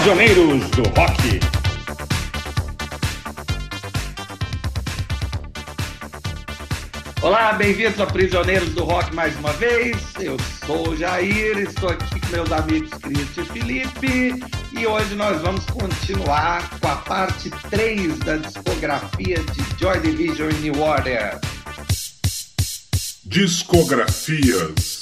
Prisioneiros do Rock. Olá, bem-vindos a Prisioneiros do Rock mais uma vez. Eu sou o Jair, estou aqui com meus amigos Cristian e Felipe e hoje nós vamos continuar com a parte 3 da discografia de Joy Division e New Order. Discografias.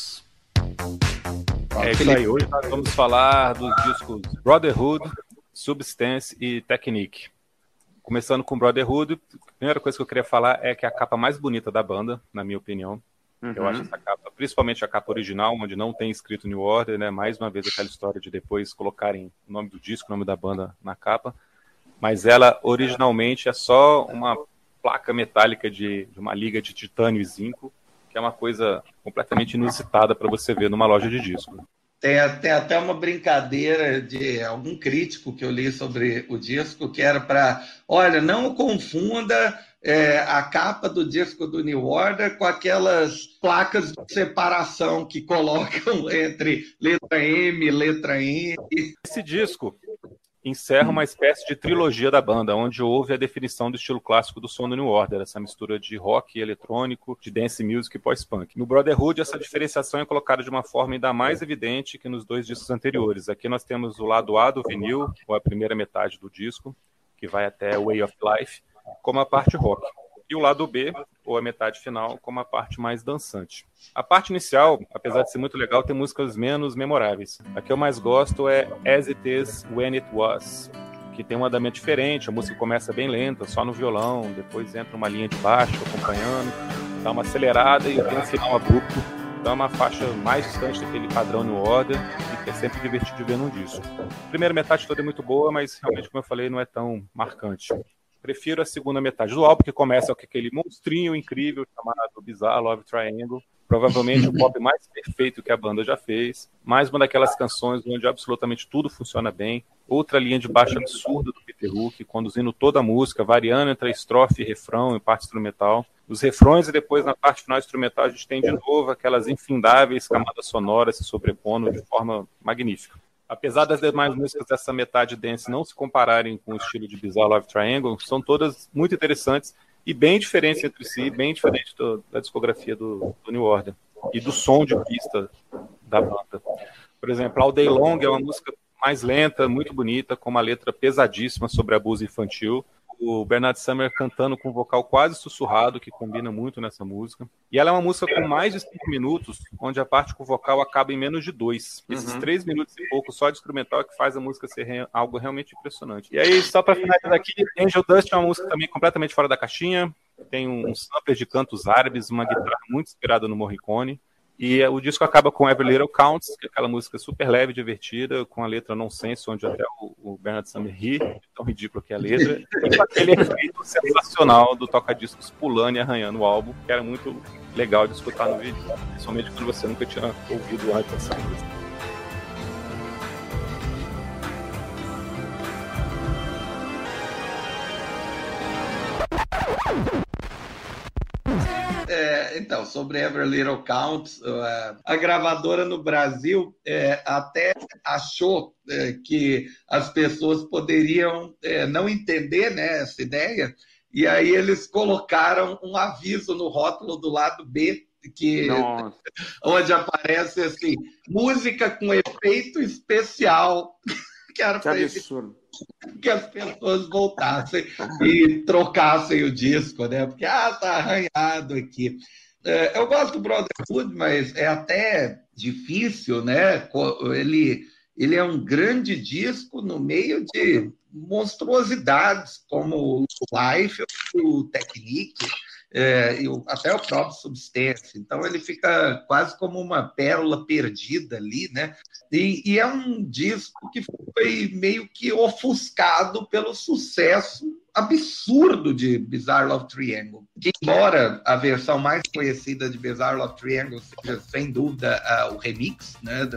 É isso aí, hoje nós vamos falar dos discos Brotherhood, Substance e Technique. Começando com Brotherhood, a primeira coisa que eu queria falar é que é a capa mais bonita da banda, na minha opinião. Uhum. Eu acho essa capa, principalmente a capa original, onde não tem escrito New Order, né? Mais uma vez aquela história de depois colocarem o nome do disco, o nome da banda na capa. Mas ela originalmente é só uma placa metálica de, de uma liga de titânio e zinco, que é uma coisa completamente inusitada para você ver numa loja de disco. Tem, tem até uma brincadeira de algum crítico que eu li sobre o disco, que era para, olha, não confunda é, a capa do disco do New Order com aquelas placas de separação que colocam entre letra M, letra N. Esse disco encerra uma espécie de trilogia da banda, onde houve a definição do estilo clássico do som do New Order, essa mistura de rock eletrônico, de dance music e pós-punk. No Brotherhood, essa diferenciação é colocada de uma forma ainda mais evidente que nos dois discos anteriores. Aqui nós temos o lado A do vinil, ou a primeira metade do disco, que vai até Way of Life, como a parte rock e o lado B, ou a metade final, como a parte mais dançante. A parte inicial, apesar de ser muito legal, tem músicas menos memoráveis. A que eu mais gosto é As It Is When It Was, que tem um andamento diferente, a música começa bem lenta, só no violão, depois entra uma linha de baixo acompanhando, dá uma acelerada e tem um final abrupto. Então é uma faixa mais distante daquele padrão New Order e que é sempre divertido de ver num disco. A primeira metade toda é muito boa, mas realmente, como eu falei, não é tão marcante. Prefiro a segunda metade do álbum, que começa com aquele monstrinho incrível chamado Bizarre Love Triangle. Provavelmente o pop mais perfeito que a banda já fez. Mais uma daquelas canções onde absolutamente tudo funciona bem. Outra linha de baixo absurda do Peter Hook, conduzindo toda a música, variando entre estrofe e refrão e parte instrumental. Os refrões e depois na parte final instrumental a gente tem de novo aquelas infindáveis camadas sonoras se sobrepondo de forma magnífica. Apesar das demais músicas dessa metade dance não se compararem com o estilo de Bizarre Love Triangle, são todas muito interessantes e bem diferentes entre si, bem diferentes do, da discografia do, do, New Order e do som de pista da banda. Por exemplo, All Day Long é uma música mais lenta, muito bonita, com uma letra pesadíssima sobre abuso infantil o Bernard Summer cantando com um vocal quase sussurrado, que combina muito nessa música. E ela é uma música com mais de cinco minutos, onde a parte com o vocal acaba em menos de dois. Esses uhum. três minutos e pouco só de instrumental é que faz a música ser re... algo realmente impressionante. E aí, só para finalizar aqui, Angel Dust é uma música também completamente fora da caixinha. Tem um, um sampler de cantos árabes, uma guitarra muito inspirada no Morricone. E o disco acaba com Every Little Counts, que é aquela música super leve, divertida, com a letra nonsense, onde até o, o Bernard Summer ri, tão ridículo que é a letra, e com aquele efeito sensacional do toca-discos pulando e arranhando o álbum, que era muito legal de escutar no vídeo, principalmente quando você nunca tinha ouvido antes essa música. Então, sobre Every Little Counts, é, a gravadora no Brasil é, até achou é, que as pessoas poderiam é, não entender né, essa ideia, e aí eles colocaram um aviso no rótulo do lado B que onde aparece assim música com efeito especial que era para que as pessoas voltassem e trocassem o disco, né? Porque, ah, tá arranhado aqui. É, eu gosto do Brotherhood, mas é até difícil, né? Ele, ele é um grande disco no meio de monstruosidades como o Life, o Technique, é, até o próprio Substance. Então ele fica quase como uma pérola perdida ali, né? E, e, é um disco que foi meio que ofuscado pelo sucesso absurdo de Bizarre Love Triangle. Que, embora a versão mais conhecida de Bizarre Love Triangle seja, sem dúvida, o remix, né?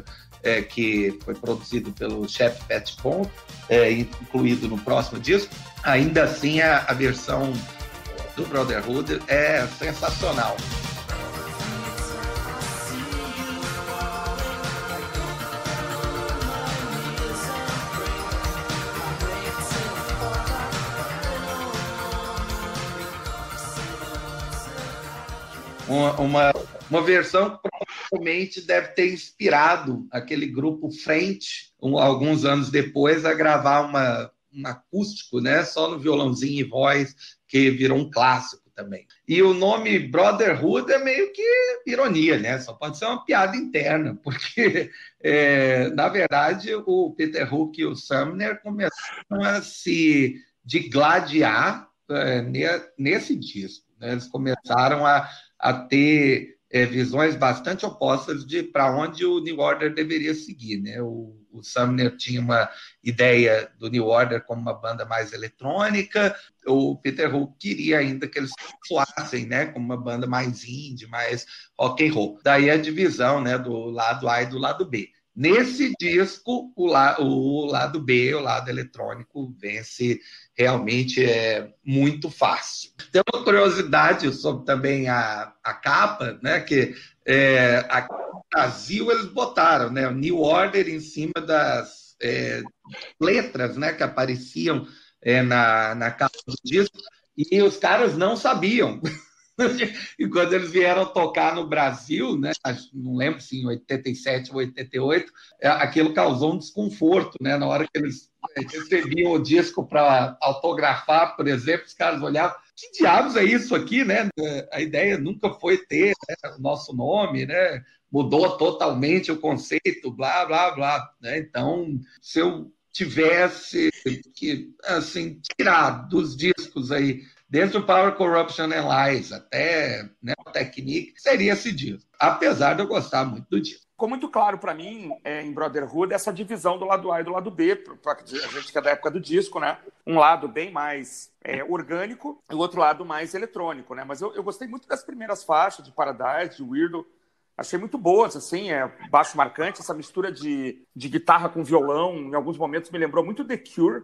É, que foi produzido pelo Chef Pat Pont, é, incluído no próximo disco, ainda assim a, a versão do Brotherhood é sensacional. Uma, uma, uma versão que provavelmente deve ter inspirado aquele grupo Frente, um, alguns anos depois, a gravar uma um acústico, né? Só no violãozinho e voz, que virou um clássico também. E o nome Brotherhood é meio que ironia, né? Só pode ser uma piada interna, porque, é, na verdade, o Peter Hook e o Sumner começaram a se digladiar é, nesse disco. Né? Eles começaram a, a ter é, visões bastante opostas de para onde o New Order deveria seguir. Né? O, o Sumner tinha uma ideia do New Order como uma banda mais eletrônica, o Peter Hook queria ainda que eles soassem né, como uma banda mais indie, mais rock and roll. Daí a divisão né, do lado A e do lado B. Nesse disco, o, la, o lado B, o lado eletrônico, vence realmente é muito fácil. Tem uma curiosidade sobre também a, a capa, né? Que é, no Brasil eles botaram né, o New Order em cima das é, letras né, que apareciam é, na, na capa do disco, e os caras não sabiam. e quando eles vieram tocar no Brasil, né, não lembro se em 87 ou 88, é, aquilo causou um desconforto, né, na hora que eles é, recebiam o disco para autografar, por exemplo, os caras olhavam, que diabos é isso aqui, né? A ideia nunca foi ter né, o nosso nome, né? Mudou totalmente o conceito, blá, blá, blá. Né? Então, se eu tivesse que assim tirar dos discos aí desde o Power Corruption Lies até né, o Technique, seria esse disco. Apesar de eu gostar muito do disco. Ficou muito claro para mim, é, em Brotherhood, essa divisão do lado A e do lado B, para a gente que é da época do disco, né? Um lado bem mais é, orgânico e o outro lado mais eletrônico, né? Mas eu, eu gostei muito das primeiras faixas de Paradise, de Weirdo, achei muito boas, assim, é baixo marcante, essa mistura de, de guitarra com violão, em alguns momentos me lembrou muito The Cure,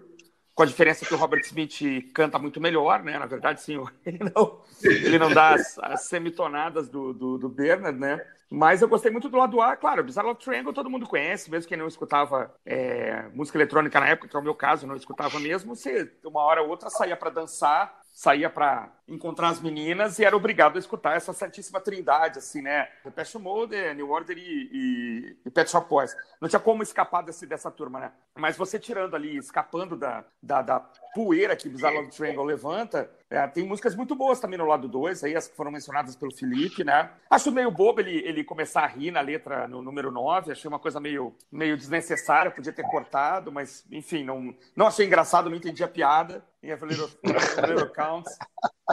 com a diferença que o Robert Smith canta muito melhor, né? Na verdade, sim, ele não, ele não dá as, as semitonadas do, do, do, Bernard, né? Mas eu gostei muito do lado A, claro, Bizarre Love Triangle todo mundo conhece, mesmo quem não escutava é, música eletrônica na época, que é o meu caso, não escutava mesmo, você uma hora ou outra saía para dançar, saía para encontrar as meninas e era obrigado a escutar essa santíssima trindade, assim, né? Depeche Mode, New Order e, e, e Pet Shop Boys. Não tinha como escapar desse, dessa turma, né? Mas você tirando ali, escapando da, da, da poeira que Bizarre Love Triangle levanta, é, tem músicas muito boas também no lado 2, aí as que foram mencionadas pelo Felipe, né? Acho meio bobo ele, ele começar a rir na letra no número 9, achei uma coisa meio, meio desnecessária, podia ter cortado, mas enfim, não, não achei engraçado, não entendi a piada. Em Every Little, Little Counts.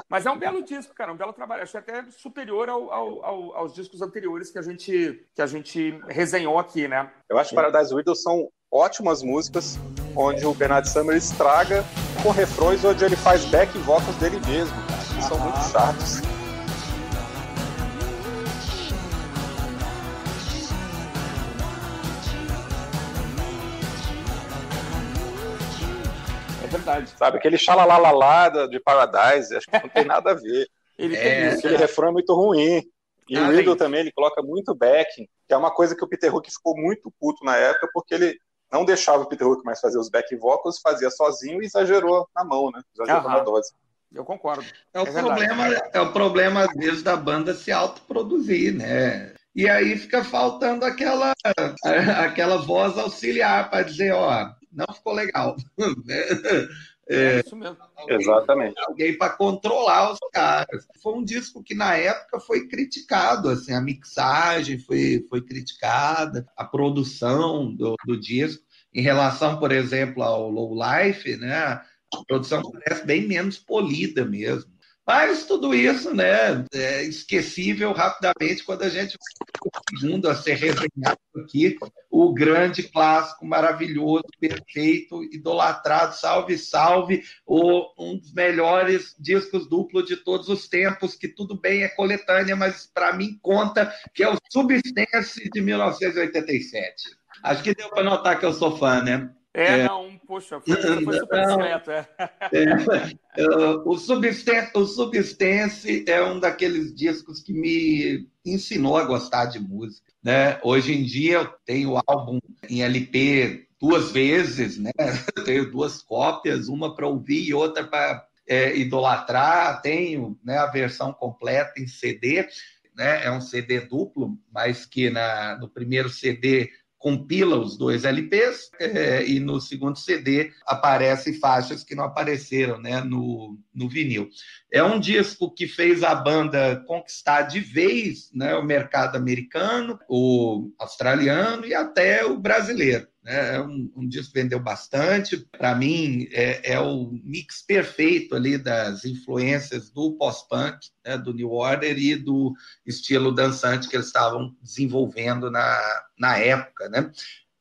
Mas é um belo disco, cara, um belo trabalho. Acho até superior ao, ao, ao, aos discos anteriores que a gente que a gente resenhou aqui, né? Eu acho que Paradise Widows são ótimas músicas, onde o Bernard Summer estraga com refrões onde ele faz back vocals dele mesmo, que são muito chatos. verdade. Sabe, aquele xalalalala de Paradise, acho que não tem nada a ver. ele é, isso, aquele refrão é muito ruim. E ah, o Riddle também, ele coloca muito backing, que é uma coisa que o Peter Hook ficou muito puto na época, porque ele não deixava o Peter Hook mais fazer os back vocals, fazia sozinho e exagerou na mão, né? Exagerou Aham. na dose. Eu concordo. É o, é problema, é o problema, às vezes, da banda se autoproduzir, né? E aí fica faltando aquela, aquela voz auxiliar para dizer, ó, não ficou legal. É, é, isso mesmo. Exatamente. Alguém para controlar os caras. Foi um disco que na época foi criticado, assim, a mixagem foi, foi criticada, a produção do, do disco, em relação, por exemplo, ao Low Life, né? A produção parece bem menos polida mesmo. Mas tudo isso né, é esquecível rapidamente quando a gente segundo a ser resenhado aqui, o grande clássico maravilhoso, perfeito, idolatrado, salve, salve, o, um dos melhores discos duplos de todos os tempos, que tudo bem é coletânea, mas para mim conta que é o Substance de 1987. Acho que deu para notar que eu sou fã, né? É, é, não, poxa, foi, foi super discreto, é. é. O, Substance, o Substance é um daqueles discos que me ensinou a gostar de música, né? Hoje em dia eu tenho o álbum em LP duas vezes, né? Eu tenho duas cópias, uma para ouvir e outra para é, idolatrar. Tenho né, a versão completa em CD, né, é um CD duplo, mas que na, no primeiro CD compila os dois LPs é, e no segundo CD aparecem faixas que não apareceram né, no, no vinil. É um disco que fez a banda conquistar de vez né, o mercado americano, o australiano e até o brasileiro. Né? É um, um disco que vendeu bastante. Para mim, é, é, o mix perfeito ali das influências do pós-punk, né, do New Order e do estilo dançante que eles estavam desenvolvendo na, na época. Né?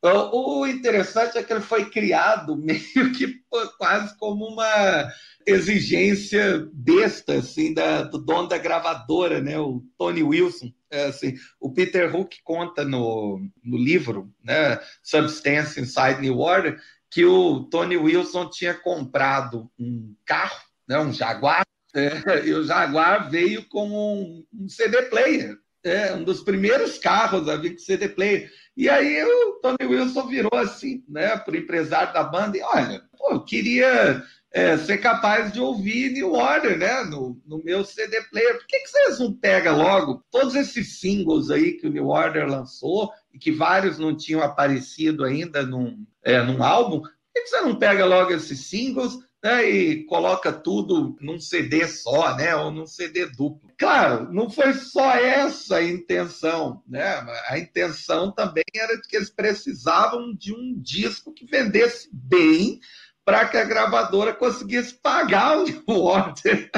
O interessante é que ele foi criado meio que quase como uma exigência besta assim da, do dono da gravadora, né, o Tony Wilson. É, assim, o Peter Hook conta no, no livro, né, Substance Inside New Order, que o Tony Wilson tinha comprado um carro, né, um Jaguar, é, e o Jaguar veio com um, um CD player, é, um dos primeiros carros a vir com CD player. E aí o Tony Wilson virou assim, né, para o empresário da banda, e olha, pô, eu queria é, ser capaz de ouvir New Order, né? No, no meu CD player. Por que, que vocês não pegam logo todos esses singles aí que o New Order lançou e que vários não tinham aparecido ainda num, é, num álbum? Por que, que você não pega logo esses singles né, e coloca tudo num CD só, né? Ou num CD duplo? Claro, não foi só essa a intenção, né? A intenção também era de que eles precisavam de um disco que vendesse bem para que a gravadora conseguisse pagar o New Order.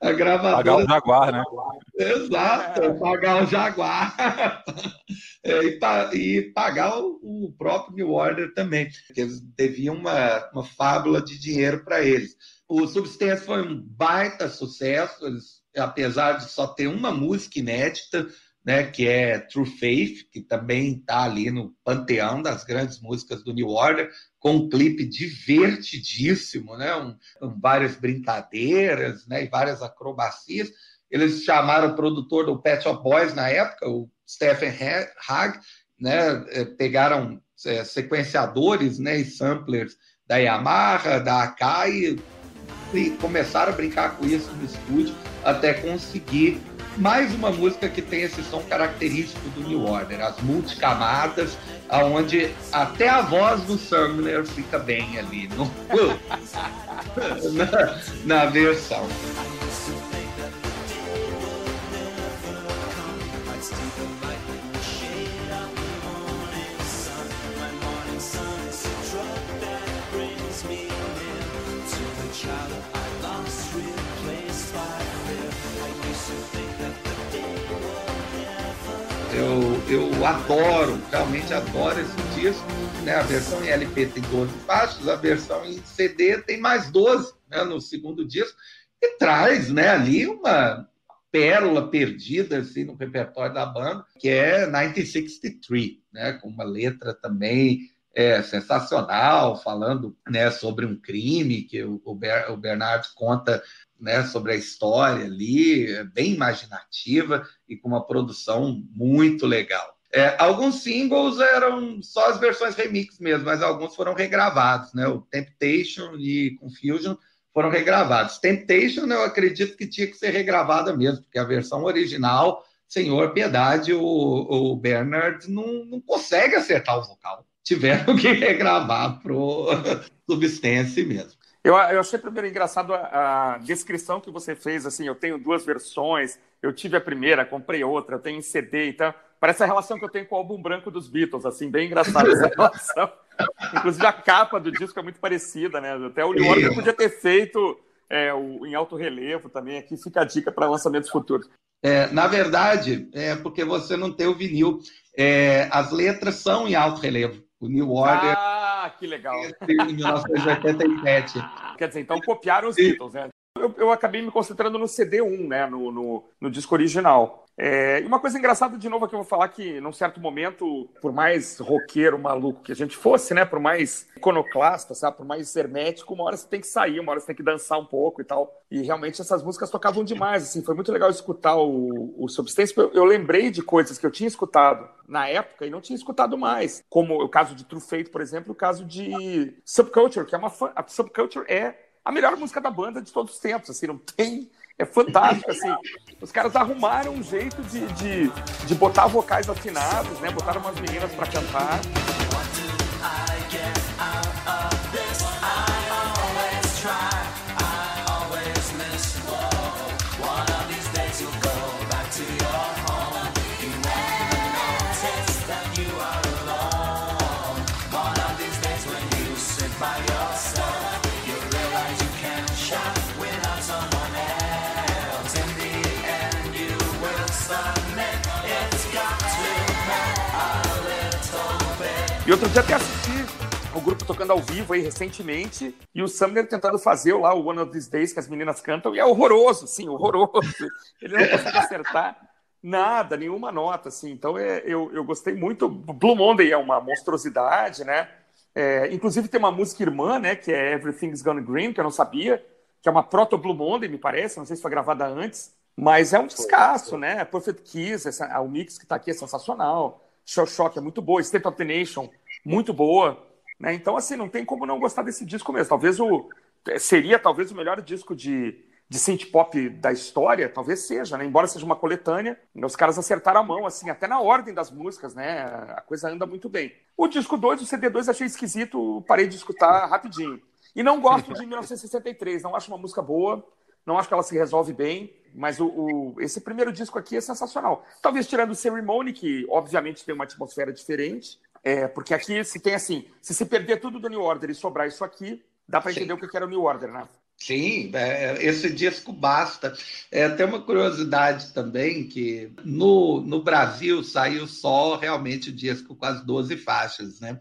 A gravadora... Pagar o Jaguar, né? Exato, é. pagar o Jaguar. É, e, e, pagar o, o, próprio New Order também, porque eles deviam uma, uma fábula de dinheiro para eles. O Substance foi um baita sucesso, eles, apesar de só ter uma música inédita, né, que é True Faith, que também está ali no panteão das grandes músicas do New Order, com um clipe divertidíssimo, né, um, várias brincadeiras né, e várias acrobacias. Eles chamaram o produtor do Pet Shop Boys na época, o Stephen Hag, né, é, pegaram é, sequenciadores né, e samplers da Yamaha, da Akai, e começaram a brincar com isso no estúdio até conseguir mais uma música que tem esse som característico do New Order, as multicamadas, aonde até a voz do Sumner fica bem ali no, na, na versão. Eu, eu adoro, realmente adoro esse disco. Né? A versão em LP tem 12 faixas, a versão em CD tem mais 12 né? no segundo disco, e traz né, ali uma pérola perdida assim, no repertório da banda, que é 1963, né? com uma letra também é, sensacional, falando né, sobre um crime que o, o, Ber, o Bernard conta né, sobre a história ali, é bem imaginativa e com uma produção muito legal. É, alguns singles eram só as versões remix mesmo, mas alguns foram regravados, né? O Temptation e Confusion foram regravados. Temptation, eu acredito que tinha que ser regravada mesmo, porque a versão original, Senhor Piedade, o, o Bernard não, não consegue acertar o vocal. Tiveram que regravar pro Substance mesmo. Eu, eu achei primeiro engraçado a, a, descrição que você fez, assim, eu tenho duas versões, eu tive a primeira, comprei outra, eu tenho em CD, então parece a relação que eu tenho com o álbum branco dos Beatles, assim, bem engraçada essa relação. Inclusive a capa do disco é muito parecida, né? Até o New Order podia ter feito é, o, em alto relevo também, aqui fica a dica para lançamentos futuros. É, na verdade, é porque você não tem o vinil. É, as letras são em alto relevo. O New Order. Ah, que legal. Em 1987. Quer dizer, então copiaram os Beatles, né? Eu, eu, acabei me concentrando no CD1, né? No, no, no disco original. É, e uma coisa engraçada, de novo, que eu vou falar que, num certo momento, por mais roqueiro, maluco que a gente fosse, né? Por mais iconoclasta, sabe? Por mais hermético, uma hora você tem que sair, uma hora você tem que dançar um pouco e tal. E realmente essas músicas tocavam demais, assim. Foi muito legal escutar o, o Substance. Eu, eu lembrei de coisas que eu tinha escutado na época e não tinha escutado mais. Como o caso de True Fate, por exemplo, o caso de Subculture, que é uma... A Subculture é a melhor música da banda de todos os tempos, assim, não tem... É fantástico, assim. Os caras arrumaram um jeito de, de, de botar vocais afinados, né? Botaram umas meninas para cantar. E outro dia até assisti o grupo tocando ao vivo aí recentemente e o Sumner tentando fazer lá o One of These Days que as meninas cantam e é horroroso, sim, horroroso. Ele não consegue acertar nada, nenhuma nota, assim. Então é, eu, eu gostei muito. Blue Monday é uma monstruosidade, né? É, inclusive tem uma música irmã, né? Que é Everything's Gone Green, que eu não sabia, que é uma proto Blue Monday, me parece. Não sei se foi gravada antes, mas é um descasso, né? Perfect Kiss, essa, o mix que está aqui é sensacional. Shell Shock é muito boa, State of the Nation, muito boa. Né? Então, assim, não tem como não gostar desse disco mesmo. Talvez o. Seria talvez o melhor disco de, de synth pop da história, talvez seja, né? Embora seja uma coletânea, os caras acertaram a mão, assim, até na ordem das músicas, né? A coisa anda muito bem. O disco 2, o CD2, achei esquisito, parei de escutar rapidinho. E não gosto de 1963, não acho uma música boa, não acho que ela se resolve bem, mas o, o, esse primeiro disco aqui é sensacional. Talvez tirando o Ceremony, que obviamente tem uma atmosfera diferente, é, porque aqui se tem assim, se se perder tudo do New Order e sobrar isso aqui, dá para entender o que era o New Order, né? Sim, é, esse disco basta. É, tem uma curiosidade também que no, no Brasil saiu só realmente o disco com as 12 faixas, né?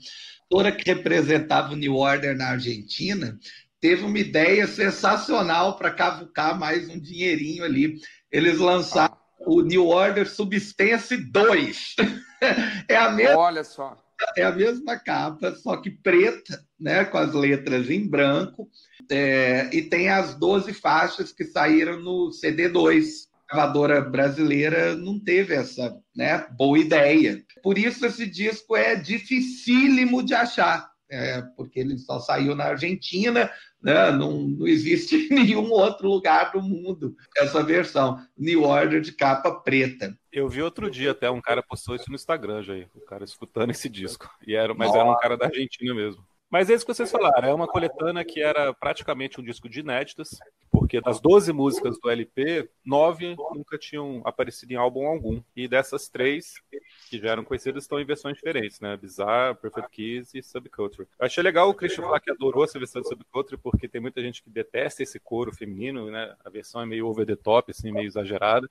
Toda que representava o New Order na Argentina teve uma ideia sensacional para cavucar mais um dinheirinho ali. Eles lançaram o New Order Substance 2. é a mesma, Olha só. É a mesma capa, só que preta, né, com as letras em branco. É, e tem as 12 faixas que saíram no CD2. A gravadora brasileira não teve essa né, boa ideia. Por isso esse disco é dificílimo de achar. É, porque ele só saiu na Argentina, né? Não, não existe em nenhum outro lugar do mundo essa versão. New Order de capa preta. Eu vi outro dia até um cara postou isso no Instagram, já, o cara escutando esse disco. E era, mas Nossa. era um cara da Argentina mesmo. Mas é isso que vocês falaram, é uma coletânea que era praticamente um disco de inéditas, porque das 12 músicas do LP, nove nunca tinham aparecido em álbum algum. E dessas três, que já eram conhecidas, estão em versões diferentes, né? Bizarre, Perfect Kiss e Subculture. Eu achei legal o Christian falar que adorou essa versão de Subculture, porque tem muita gente que detesta esse coro feminino, né? A versão é meio over the top, assim, meio exagerada.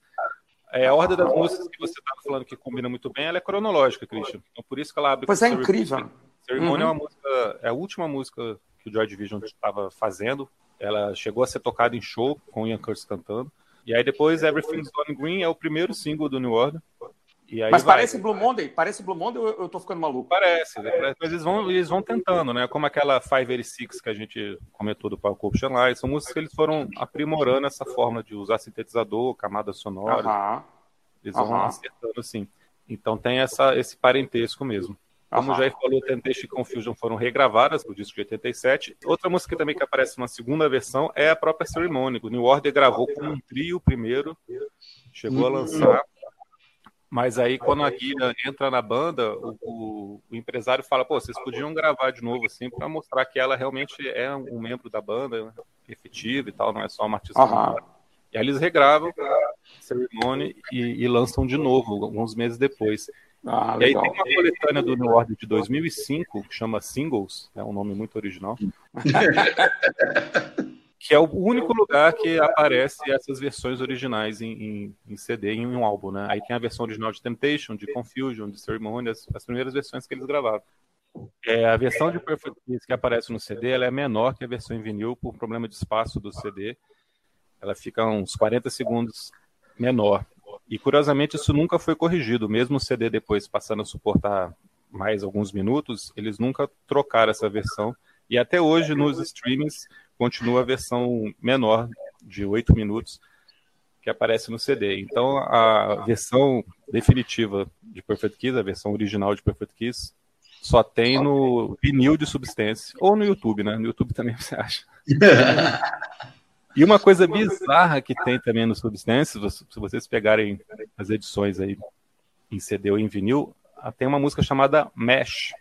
É, a ordem das músicas que você estava falando que combina muito bem, ela é cronológica, Christian. Então por isso que ela abre. Pois é incrível. Ceremony uhum. é uma música, é a última música que o Joy Division estava fazendo. Ela chegou a ser tocada em show com o Ian Curtis cantando. E aí depois Everything's Gone Green é o primeiro single do New Order. mas vai. parece Blue Monday? Parece Blue Monday ou eu tô ficando maluco? Parece, né? mas eles vão, eles vão tentando, né? Como aquela 586 que a gente comentou do Power Corruption Light. São músicas que eles foram aprimorando essa forma de usar sintetizador, camada sonora. Uhum. Eles vão uhum. acertando assim. Então tem essa, esse parentesco mesmo. Como o Jair falou, Temptation e Confusion foram regravadas do disco de 87. Outra música também que aparece numa segunda versão é a própria Ceremony. O New Order gravou com um trio primeiro, chegou a uhum. lançar. Mas aí, quando a Guida entra na banda, o, o, o, empresário fala: pô, vocês podiam gravar de novo, assim, para mostrar que ela realmente é um membro da banda, efetiva e tal, não é só uma artista. Uhum. E aí eles regravam Ceremony e, e lançam de novo, alguns meses depois. Ah, e aí tem uma coletânea do New Order de 2005, que chama Singles, é um nome muito original, que é o único lugar que aparece essas versões originais em, em, em, CD, em um álbum, né? Aí tem a versão original de Temptation, de Confusion, de Ceremony, as, as primeiras versões que eles gravaram. É, a versão de Perfect Peace que aparece no CD ela é menor que a versão em vinil por problema de espaço do CD. Ela fica uns 40 segundos menor. E curiosamente isso nunca foi corrigido, mesmo o CD depois passando a suportar mais alguns minutos, eles nunca trocaram essa versão. E até hoje nos streamings continua a versão menor de 8 minutos que aparece no CD. Então a versão definitiva de Perfect Kiss, a versão original de Perfect Kiss, Só tem no vinil de Substance. Ou no YouTube, né? No YouTube também você acha. e uma coisa bizarra que tem também no Substance, se vocês pegarem as edições aí em CD ou em vinil, tem uma música chamada Mesh.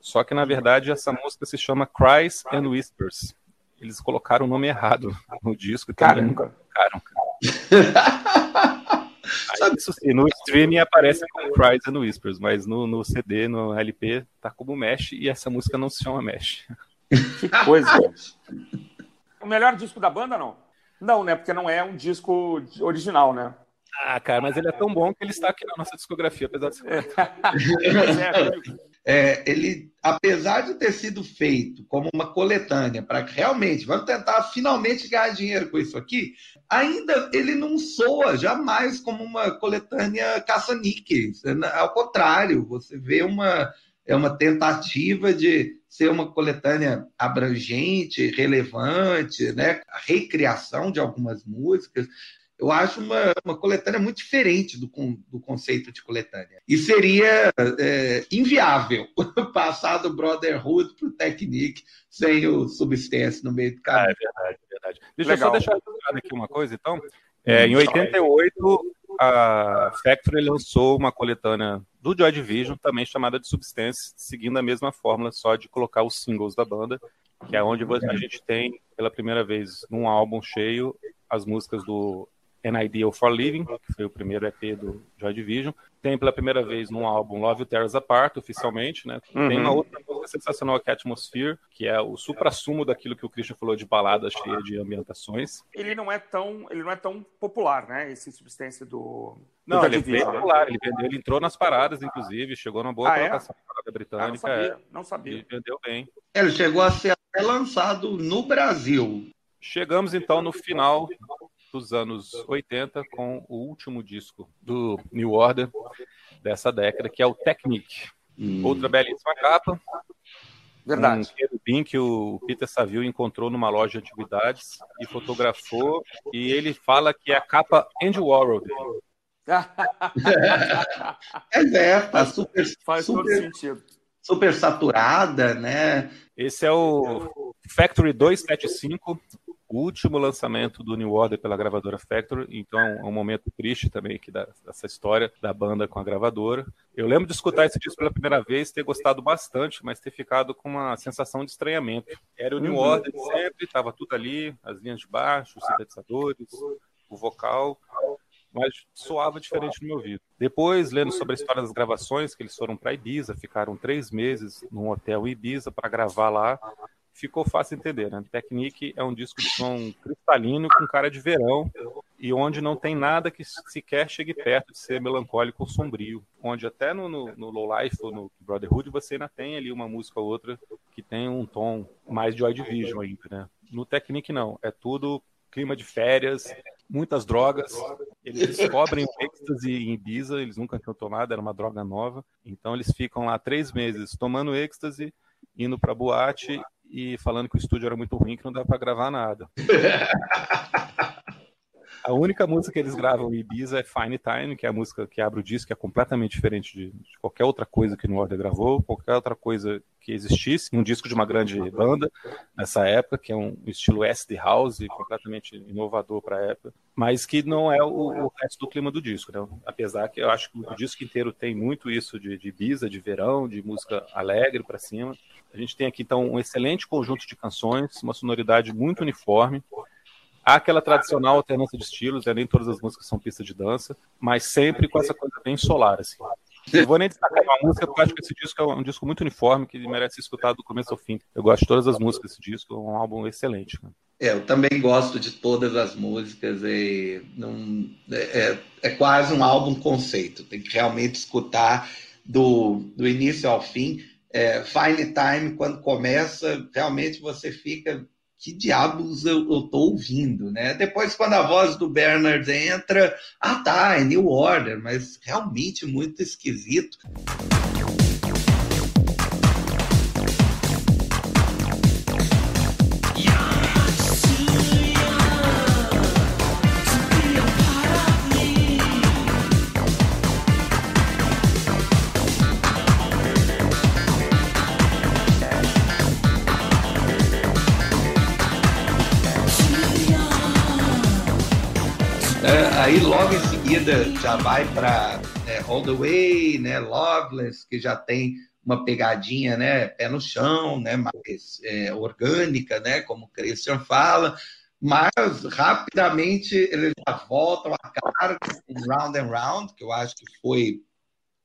Só que, na verdade, essa música se chama Cries and Whispers. Eles colocaram o nome errado no disco. Caramba. Colocaram, Aí, isso sim, no streaming aparece como Cries and Whispers, mas no, no CD, no LP, tá como Mesh e essa música não se chama Mesh. Que coisa. o melhor disco da banda, não? Não, né? Porque não é um disco original, né? Ah, cara, mas ele é tão bom que ele está aqui na nossa discografia, apesar de ser. é, ele, apesar de ter sido feito como uma coletânea para realmente vamos tentar finalmente ganhar dinheiro com isso aqui, ainda ele não soa jamais como uma coletânea caça-níqueis. Ao contrário, você vê uma é uma tentativa de ser uma coletânea abrangente, relevante, né? A recriação de algumas músicas eu acho uma, uma coletânea muito diferente do, do conceito de coletânea. E seria é, inviável passar do Brotherhood para o Technique sem o Substance no meio do caminho. Ah, é verdade, é verdade. Deixa Legal. eu só deixar aqui uma coisa, então. É, em 88, a Factory lançou uma coletânea do Joy Division, também chamada de Substance, seguindo a mesma fórmula, só de colocar os singles da banda, que é onde a gente tem, pela primeira vez, num álbum cheio, as músicas do An Ideal for Living, que foi o primeiro EP do Joy Division. Tem pela primeira vez num álbum Love You Tears Apart, oficialmente, né? Uhum. Tem uma outra música sensacional que é Atmosphere, que é o supra-sumo daquilo que o Christian falou de balada cheia de ambientações. Ele não é tão, ele não é tão popular, né? Esse substância do. Não, do ele é bem popular. Ele, vendeu, ele entrou nas paradas, inclusive, chegou numa boa ah, é? colocação é? parada britânica. Ah, não sabia, não sabia. E vendeu bem. Ele chegou a ser até lançado no Brasil. Chegamos então no final dos anos 80 com o último disco do New Order dessa década, que é o Technique. Hum. Outra belíssima capa. Verdade. Um querubim que o Peter Saville encontrou numa loja de antiguidades e fotografou. E ele fala que é a capa Andy Warhol. é, é, tá super, Faz super, todo sentido. Super saturada, né? Esse é o Factory 275, o último lançamento do New Order pela gravadora Factory, então é um momento triste também aqui dessa história da banda com a gravadora. Eu lembro de escutar esse disco pela primeira vez, ter gostado bastante, mas ter ficado com uma sensação de estranhamento. Era o New uhum. Order sempre, estava tudo ali, as linhas de baixo, os sintetizadores, o vocal, mas soava diferente no meu ouvido. Depois, lendo sobre a história das gravações, que eles foram para Ibiza, ficaram três meses num hotel em Ibiza para gravar lá ficou fácil entender, né? Technique é um disco de som cristalino com cara de verão e onde não tem nada que sequer chegue perto de ser melancólico ou sombrio. Onde até no, no, no Low Life ou no Brotherhood você ainda tem ali uma música ou outra que tem um tom mais de Joy Division ainda, né? No Technique não, é tudo clima de férias, muitas drogas. Eles descobrem êxtase em Ibiza, eles nunca tinham tomado, era uma droga nova. Então eles ficam lá três meses tomando êxtase, indo para boate e falando que o estúdio era muito ruim, que não dava para gravar nada. A única música que eles gravam em Ibiza é Fine Time, que é a música que abre o disco, que é completamente diferente de, de qualquer outra coisa que o Order gravou, qualquer outra coisa que existisse, um disco de uma grande banda nessa época, que é um estilo acid house, completamente inovador para a época, mas que não é o, o, resto do clima do disco, né? Apesar que eu acho que o disco inteiro tem muito isso de, de Ibiza, de verão, de música alegre para cima. A gente tem aqui então um excelente conjunto de canções, uma sonoridade muito uniforme. Há aquela tradicional alternância de estilos, né? nem todas as músicas são pistas de dança, mas sempre com essa coisa bem solar, assim. Não vou nem destacar uma música, porque eu acho que esse disco é um disco muito uniforme, que merece ser escutado do começo ao fim. Eu gosto de todas as músicas desse disco, é um álbum excelente. É, eu também gosto de todas as músicas e não, é, é, é quase um álbum conceito. Tem que realmente escutar do, do início ao fim. É, Fine Time, quando começa, realmente você fica que diabos eu, tô ouvindo, né? Depois, quando a voz do Bernard entra, ah tá, é New Order, mas realmente muito esquisito. Aí logo em seguida já vai para é, All the Way, né, Loveless, que já tem uma pegadinha, né, pé no chão, né, mais é, orgânica, né, como o Christian fala, mas rapidamente eles já voltam a carga com Round and Round, que eu acho que foi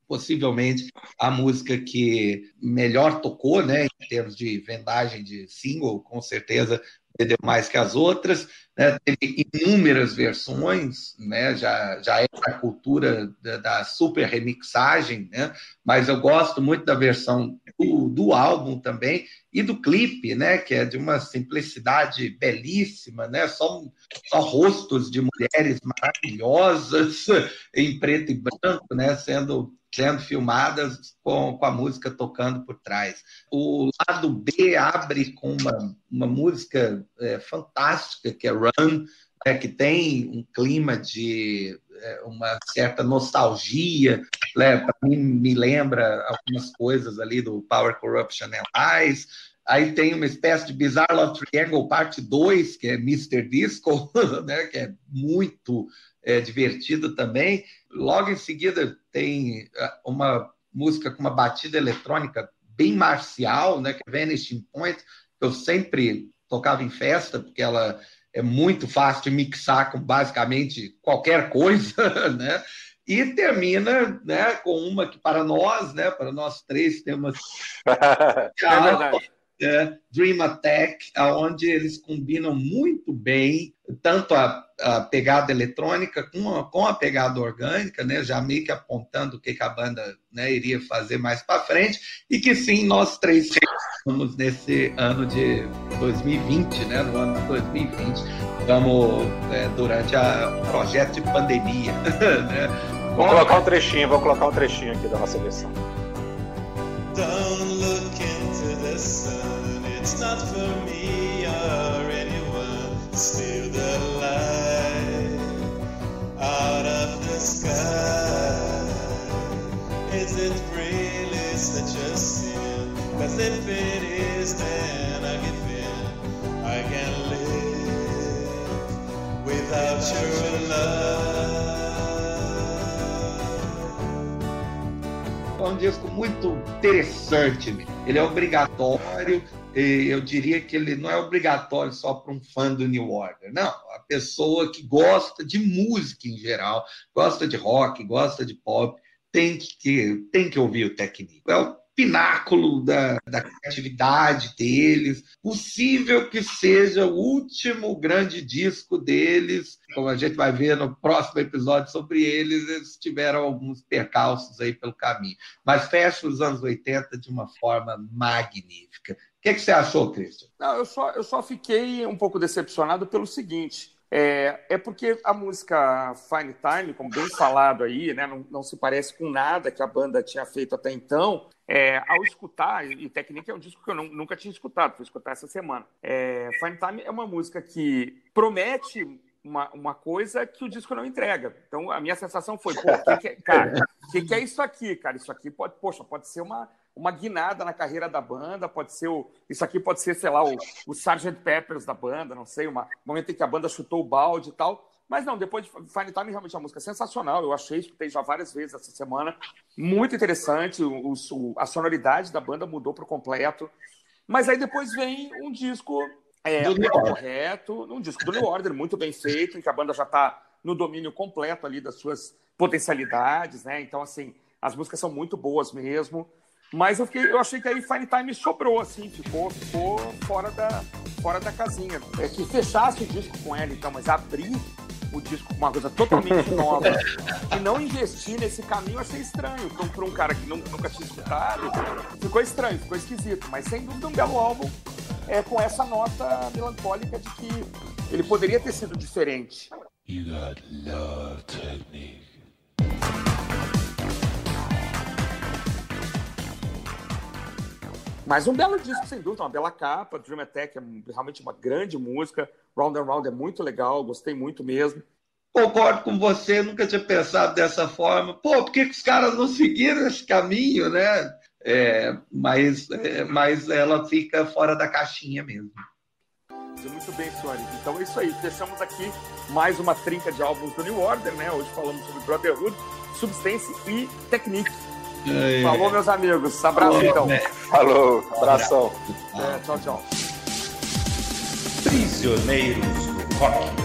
possivelmente a música que melhor tocou, né, em termos de vendagem de single, com certeza vendeu mais que as outras, né? teve inúmeras versões, né? já, já é a cultura da, da, super remixagem, né? Mas eu gosto muito da versão do, do álbum também e do clipe, né? que é de uma simplicidade belíssima, né? só, só rostos de mulheres maravilhosas em preto e branco, né? sendo sendo filmadas com, com a música tocando por trás. O lado B abre com uma, uma música é, fantástica, que é Run, é, que tem um clima de é, uma certa nostalgia, né? Para mim me lembra algumas coisas ali do Power Corruption and Lies, Aí tem uma espécie de Bizarre Love Triangle parte 2, que é Mr. Disco, né, que é muito é, divertido também. Logo em seguida tem é, uma música com uma batida eletrônica bem marcial, né, que é Vanishing Point, que eu sempre tocava em festa, porque ela é muito fácil de mixar com basicamente qualquer coisa, né? E termina né, com uma que para nós, né, para nós três, temos é é, Dream Attack, onde eles combinam muito bem tanto a, a pegada eletrônica com a, com a, pegada orgânica, né, já meio que apontando o que, que a banda né, iria fazer mais para frente, e que sim, nós três estamos nesse ano de 2020, né, no ano de 2020, estamos é, durante a, o projeto de pandemia. né. Vou colocar um trechinho, vou colocar um trechinho aqui da nossa versão. Don't look into the sun, it's not for me or anyone. Steal the light out of the sky. Is it really such a sin? Cause if it is, then I give in. I can live without your love. É um disco muito interessante. Ele é obrigatório, eu diria que ele não é obrigatório só para um fã do New Order. Não, a pessoa que gosta de música em geral, gosta de rock, gosta de pop, tem que, tem que ouvir o Technique. É o pináculo da, da criatividade deles. Possível que seja o último grande disco deles. Como a gente vai ver no próximo episódio sobre eles, eles tiveram alguns percalços aí pelo caminho. Mas fecha os anos 80 de uma forma magnífica. O que, que você achou, Christian? Não, eu só, eu só fiquei um pouco decepcionado pelo seguinte. É, é, porque a música Fine Time, como bem falado aí, né, não, não, se parece com nada que a banda tinha feito até então. É, ao escutar, e Technique é um disco que eu não, nunca tinha escutado, fui escutar essa semana. É, Fine Time é uma música que promete uma, uma coisa que o disco não entrega. Então a minha sensação foi, pô, que que é, cara, o que, que, é isso aqui, cara? Isso aqui pode, poxa, pode ser uma, uma guinada na carreira da banda, pode ser o. Isso aqui pode ser, sei lá, o, o Sgt. Peppers da banda, não sei, uma, um momento em que a banda chutou o balde e tal. Mas não, depois de Fine Time, realmente é uma música sensacional. Eu achei, escutei já várias vezes essa semana. Muito interessante. O, o, a sonoridade da banda mudou por completo. Mas aí depois vem um disco é, correto, um disco do New Order, muito bem feito, em que a banda já está no domínio completo ali das suas potencialidades, né? Então, assim, as músicas são muito boas mesmo. Mas eu, fiquei, eu achei que aí Fine Time sobrou, assim, ficou, ficou fora, da, fora da casinha. É que fechasse o disco com ela, então, mas abrir o disco com uma coisa totalmente nova e não investir nesse caminho, achei estranho. Então, para um cara que nunca tinha escutado, ficou estranho, ficou esquisito. Mas sem dúvida um belo álbum é, com essa nota melancólica de que ele poderia ter sido diferente. You got love technique. Mas um belo disco, sem dúvida, uma bela capa. Dream Attack é realmente uma grande música. Round and Round é muito legal, gostei muito mesmo. Concordo com você, nunca tinha pensado dessa forma. Pô, por que, os caras não seguiram esse caminho, né? É, mas, é, mas ela fica fora da caixinha mesmo. Muito bem, senhores. Então é isso aí. Fechamos aqui mais uma trinca de álbuns do New Order, né? Hoje falamos sobre Brotherhood, Substance e Technique. É. Falou, meus amigos. Abraço, então. É. Falou, abração. É, tchau, tchau. Prisioneiros do Rock.